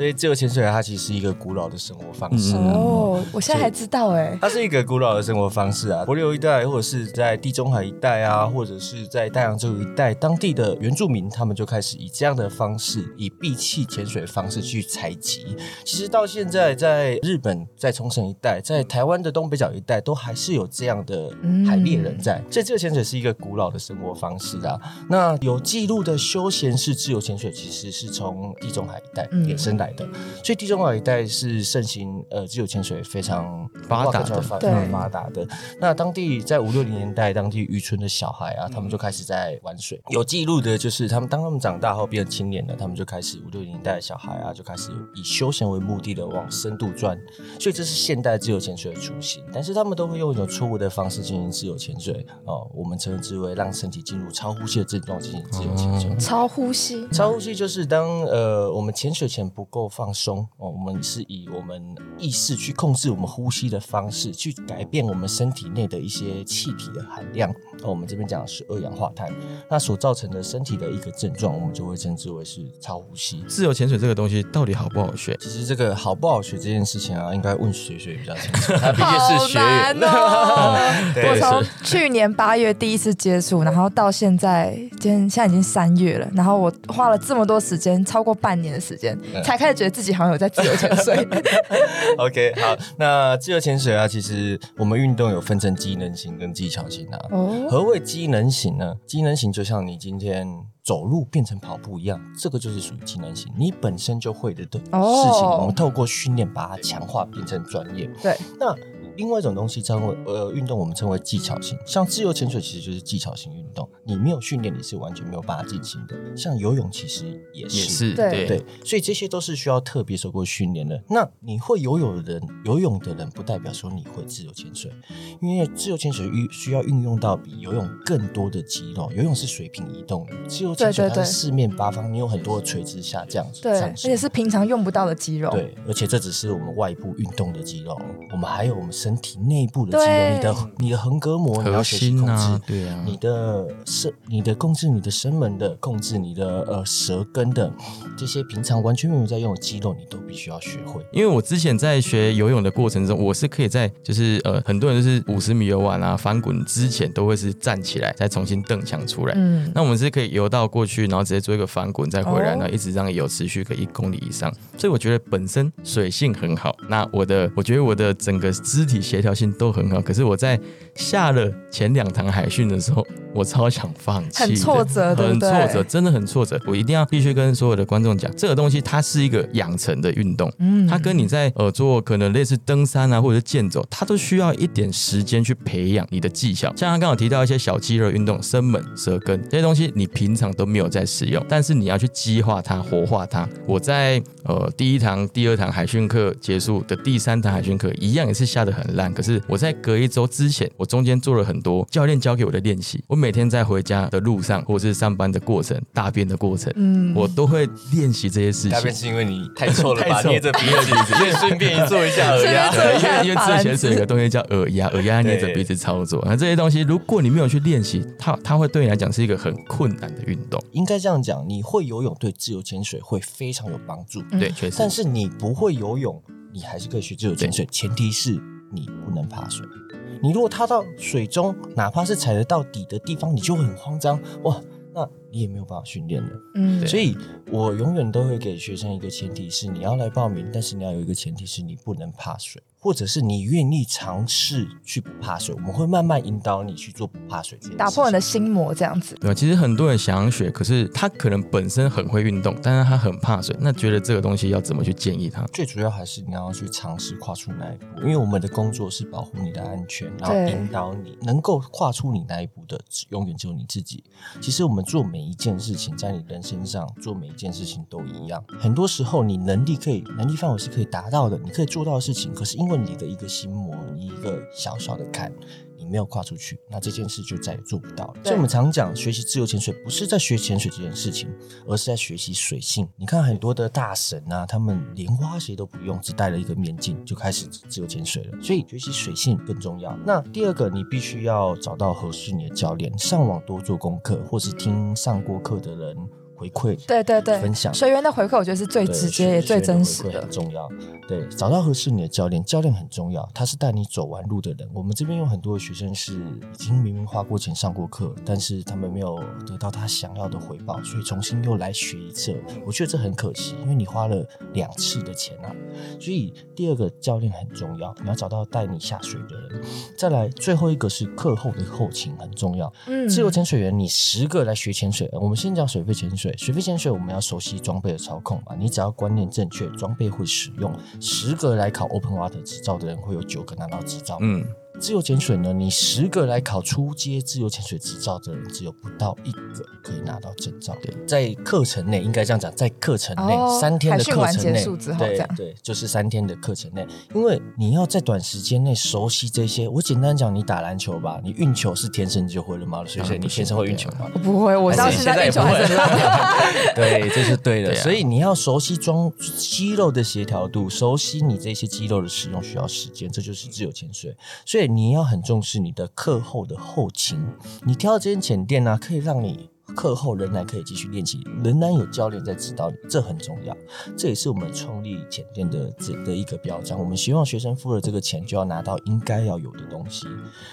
所以自由潜水它其实是一个古老的生活方式。哦，我现在还知道哎，它是一个古老的生活方式啊。帛琉一带，或者是在地中海一带啊，或者是在大洋洲一带，当地的原住民他们就开始以这样的方式，以闭气潜水方式去采集。其实到现在，在日本、在冲绳一带、在台湾的东北角一带，都还是有这样的海猎人在。所以自由潜水是一个古老的生活方式啊。那有记录的休闲式自由潜水，其实是从地中海一带衍生来的。所以地中海一带是盛行呃自由潜水非常发达的，非常发达的。那当地在五六零年代，当地渔村的小孩啊，他们就开始在玩水。有记录的就是他们当他们长大后变成青年了，他们就开始五六零年代的小孩啊，就开始以休闲为目的的往深度钻。所以这是现代自由潜水的雏形。但是他们都会用一种错误的方式进行自由潜水哦，我们称之为让身体进入超呼吸的症状进行自由潜水。超呼吸，超呼吸就是当呃我们潜水前不够放松哦，我们是以我们意识去控制我们呼吸的方式，去改变我们身体内的一些气体的含量。我们这边讲的是二氧化碳，那所造成的身体的一个症状，我们就会称之为是超呼吸。自由潜水这个东西到底好不好学？其实这个好不好学这件事情啊，应该问水水比较清楚，他毕竟是学员。我从去年八月第一次接触，然后到现在，今天现在已经三月了，然后我花了这么多时间，超过半年的时间，才开始觉得自己好像有在自由潜水。OK，好，那自由潜水啊，其实我们运动有分成机能型跟技巧型啊。哦。何谓机能型呢？机能型就像你今天走路变成跑步一样，这个就是属于技能型，你本身就会的的事情，我们透过训练把它强化变成专业。对，那。另外一种东西称为呃运动，我们称为技巧性，像自由潜水其实就是技巧性运动，你没有训练你是完全没有办法进行的。像游泳其实也是，对对，所以这些都是需要特别受过训练的。那你会游泳的人，游泳的人不代表说你会自由潜水，因为自由潜水运需要运用到比游泳更多的肌肉。游泳是水平移动的，自由潜水它是四面八方，你有很多垂直下降，对，而且是平常用不到的肌肉。对，而且这只是我们外部运动的肌肉，我们还有我们身。身体内部的肌肉，你的你的横膈膜，你要学习控制，对啊，你的声，你的控制你的声门的，控制你的呃舌根的，这些平常完全没有在用的肌肉，你都必须要学会。因为我之前在学游泳的过程中，我是可以在就是呃很多人就是五十米游完啊翻滚之前都会是站起来再重新蹬墙出来，嗯，那我们是可以游到过去，然后直接做一个翻滚再回来，然后一直这样游持续个一公里以上，所以我觉得本身水性很好。那我的我觉得我的整个肢体。协调性都很好，可是我在下了前两堂海训的时候，我超想放弃，很挫折，很挫折，真的很挫折。我一定要必须跟所有的观众讲，这个东西它是一个养成的运动，嗯，它跟你在呃做可能类似登山啊或者健走，它都需要一点时间去培养你的技巧。像他刚好提到一些小肌肉运动，生猛、舌根这些东西，你平常都没有在使用，但是你要去激化它、活化它。我在呃第一堂、第二堂海训课结束的第三堂海训课，一样也是下的很。烂，可是我在隔一周之前，我中间做了很多教练教给我的练习。我每天在回家的路上，或者是上班的过程、大便的过程，嗯，我都会练习这些事情。大便是因为你太臭了，吧？捏着鼻子，所以顺便做一下耳压。因为因为之前是有个东西叫耳压，耳压捏着鼻子操作。那这些东西，如果你没有去练习，它它会对你来讲是一个很困难的运动。应该这样讲，你会游泳对自由潜水会非常有帮助。对，确实。但是你不会游泳，你还是可以学自由潜水，前提是。你不能怕水，你如果踏到水中，哪怕是踩得到底的地方，你就会很慌张哇，那你也没有办法训练了。嗯，所以我永远都会给学生一个前提是，你要来报名，但是你要有一个前提是你不能怕水。或者是你愿意尝试去不怕水，我们会慢慢引导你去做不怕水，打破你的心魔，这样子。对，其实很多人想要学，可是他可能本身很会运动，但是他很怕水。那觉得这个东西要怎么去建议他？最主要还是你要去尝试跨出那一步，因为我们的工作是保护你的安全，然后引导你能够跨出你那一步的，永远只有你自己。其实我们做每一件事情，在你人身上做每一件事情都一样。很多时候，你能力可以，能力范围是可以达到的，你可以做到的事情，可是因问你的一个心魔，你一个小小的坎，你没有跨出去，那这件事就再也做不到了。所以我们常讲，学习自由潜水不是在学潜水这件事情，而是在学习水性。你看很多的大神啊，他们连蛙鞋都不用，只戴了一个面镜就开始自由潜水了。所以学习水性更重要。那第二个，你必须要找到合适你的教练，上网多做功课，或是听上过课的人。回馈，对对对，分享学员的回馈，我觉得是最直接也最真实的，很重要。对，找到合适你的教练，教练很重要，他是带你走完路的人。我们这边有很多的学生是已经明明花过钱上过课，但是他们没有得到他想要的回报，所以重新又来学一次。我觉得这很可惜，因为你花了两次的钱啊。所以第二个教练很重要，你要找到带你下水的人。再来，最后一个是课后的后勤很重要。嗯，自由潜水员，你十个来学潜水，我们先讲水肺潜水。水肺潜水我们要熟悉装备的操控嘛，你只要观念正确，装备会使用。十个来考 Open Water 执照的人，会有九个拿到执照。嗯。自由潜水呢？你十个来考初阶自由潜水执照的人，只有不到一个可以拿到证照。对，在课程内应该这样讲，在课程内三天的课程内，对对，就是三天的课程内，因为你要在短时间内熟悉这些。我简单讲，你打篮球吧，你运球是天生就会了吗？所以你天生会运球吗？不会，我到现在运球还是烂。对，这是对的。所以你要熟悉装肌肉的协调度，熟悉你这些肌肉的使用需要时间，这就是自由潜水。所以。你要很重视你的课后的后勤，你挑这间浅店呢，可以让你课后仍然可以继续练习，仍然有教练在指导你，这很重要。这也是我们创立浅店的这的一个标章。我们希望学生付了这个钱，就要拿到应该要有的东西。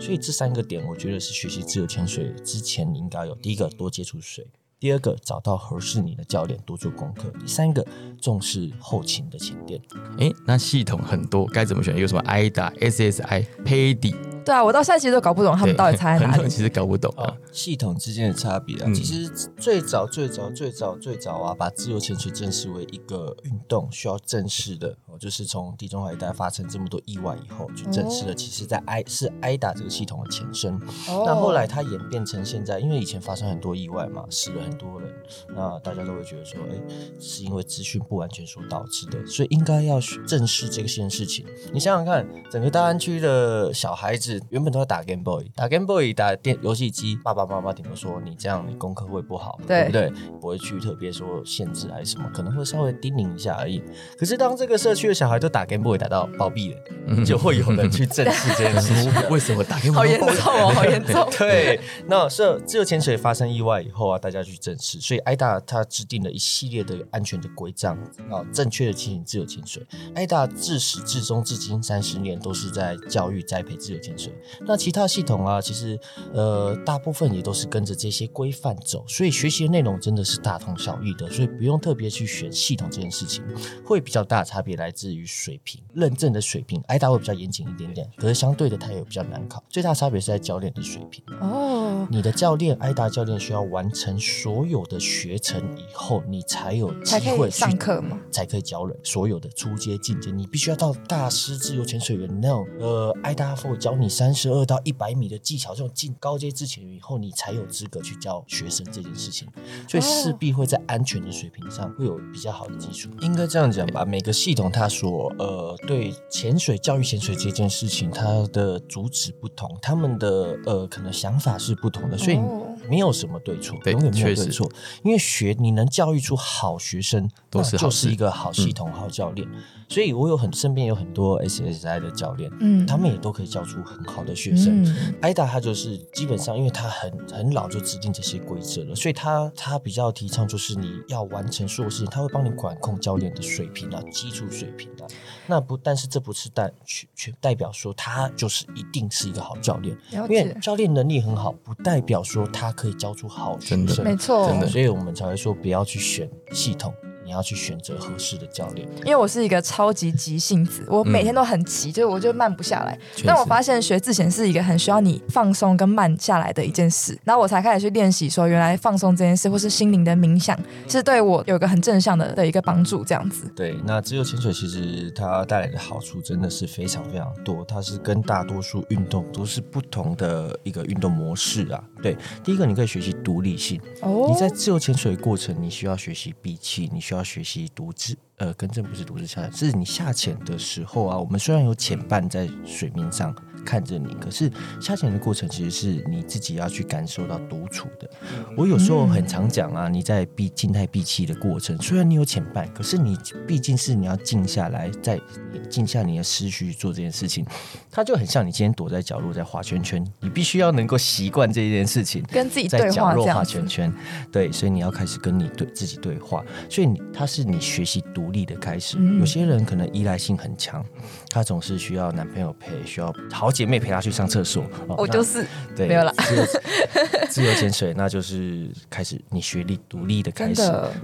所以这三个点，我觉得是学习自由潜水之前你应该有。第一个，多接触水。第二个，找到合适你的教练，多做功课。第三个，重视后勤的前店。哎，那系统很多，该怎么选？有什么 IDA、SSI、PADI？对啊，我到现在其实都搞不懂他们到底差在哪里。其实搞不懂啊，系统之间的差别啊。其实最早、最早、最早、最早啊，把自由潜水正视为一个运动，需要正式的，就是从地中海一带发生这么多意外以后，就证实了。其实，在 I 是 IDA 这个系统的前身。那后来它演变成现在，因为以前发生很多意外嘛，死了很多人，那大家都会觉得说，哎，是因为资讯不完全所导致的，所以应该要正视这个件事情。你想想看，整个大安区的小孩子。原本都在打 Game Boy，打 Game Boy 打电游戏机，爸爸妈妈顶多说你这样你功课会不好，对不对？不会去特别说限制还是什么，可能会稍微叮咛一下而已。可是当这个社区的小孩都打 Game Boy 打到暴毙了，就会有人去正视这件事情。为什么打 Game Boy 好严重哦，好严重。对，那是自由潜水发生意外以后啊，大家去正视，所以 IDA 它制定了一系列的安全的规章啊，正确的进行自由潜水。IDA 自始至终至今三十年都是在教育栽培自由潜水。那其他系统啊，其实呃大部分也都是跟着这些规范走，所以学习的内容真的是大同小异的，所以不用特别去选系统这件事情，会比较大差别来来自于水平认证的水平挨打会比较严谨一点点，可是相对的它也比较难考，最大差别是在教练的水平哦。你的教练 IDA 教练需要完成所有的学程以后，你才有机会上课吗？才可以教人所有的初阶进阶，你必须要到大师自由潜水员那种呃，IDA f o 教你三十。二到一百米的技巧，这种进高阶之前以后，你才有资格去教学生这件事情，所以势必会在安全的水平上会有比较好的基础。应该这样讲吧，每个系统它所呃对潜水教育潜水这件事情，它的主旨不同，他们的呃可能想法是不不同的睡眠没有什么对错，永远没有对错。因为学你能教育出好学生，都是就是一个好系统、好教练。所以我有很身边有很多 SSI 的教练，嗯，他们也都可以教出很好的学生。IDA 他就是基本上，因为他很很老就制定这些规则了，所以他他比较提倡就是你要完成所有事情，他会帮你管控教练的水平啊，基础水平啊。那不，但是这不是代全全代表说他就是一定是一个好教练，因为教练能力很好，不代表说他可以教出好学生，没错，真的，所以我们才会说不要去选系统。你要去选择合适的教练，因为我是一个超级急性子，我每天都很急，就我就慢不下来。但我发现学自前是一个很需要你放松跟慢下来的一件事，然后我才开始去练习，说原来放松这件事，或是心灵的冥想，是对我有个很正向的的一个帮助。这样子。对，那自由潜水其实它带来的好处真的是非常非常多，它是跟大多数运动都是不同的一个运动模式啊。对，第一个你可以学习独立性，哦你在自由潜水过程，你需要学习闭气，你需要。要学习独自，呃，更正不是独自下潜，是你下潜的时候啊。我们虽然有潜伴在水面上，看着你。可是下潜的过程其实是你自己要去感受到独处的。我有时候很常讲啊，你在闭静态闭气的过程，虽然你有潜伴，可是你毕竟是你要静下来，在静下你的思绪做这件事情，它就很像你今天躲在角落在画圈圈，你必须要能够习惯这一件事情，跟自己在角落画圈圈。对，所以你要开始跟你对自己对话，所以你它是你学习独立的开始。有些人可能依赖性很强，他总是需要男朋友陪，需要好姐妹陪她去上厕所。我就是对，没有了。自由潜水，那就是开始你学历独立的开始。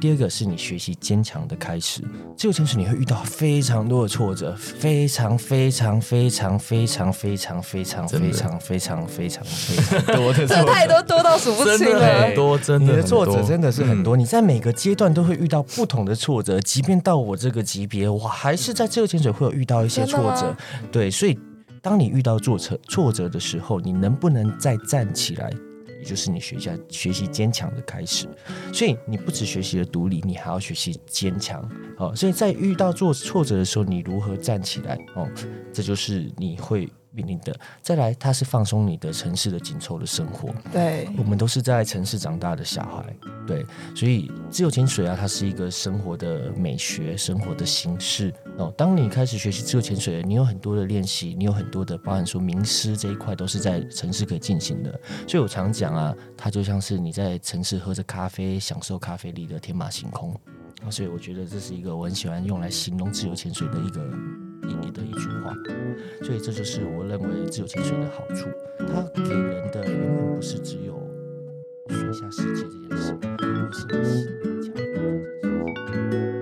第二个是你学习坚强的开始。自由潜水你会遇到非常多的挫折，非常非常非常非常非常非常非常非常非常非常多的，这太多多到数不清了。很多真的，你的挫折真的是很多。你在每个阶段都会遇到不同的挫折，即便到我这个级别，我还是在自由潜水会有遇到一些挫折。对，所以当你遇到挫折挫折的时候，你能不能再站起来？也就是你学下学习坚强的开始，所以你不只学习了独立，你还要学习坚强哦。所以在遇到做挫折的时候，你如何站起来哦？这就是你会。面临的再来，它是放松你的城市的紧凑的生活。对，我们都是在城市长大的小孩，对，所以自由潜水啊，它是一个生活的美学，生活的形式哦。当你开始学习自由潜水，你有很多的练习，你有很多的，包含说名师这一块，都是在城市可以进行的。所以我常讲啊，它就像是你在城市喝着咖啡，享受咖啡里的天马行空。所以我觉得这是一个我很喜欢用来形容自由潜水的一个以你的一句话，所以这就是我认为自由潜水的好处。它给人的永远不是只有水下世界这件事，而是你心灵强大的这件事。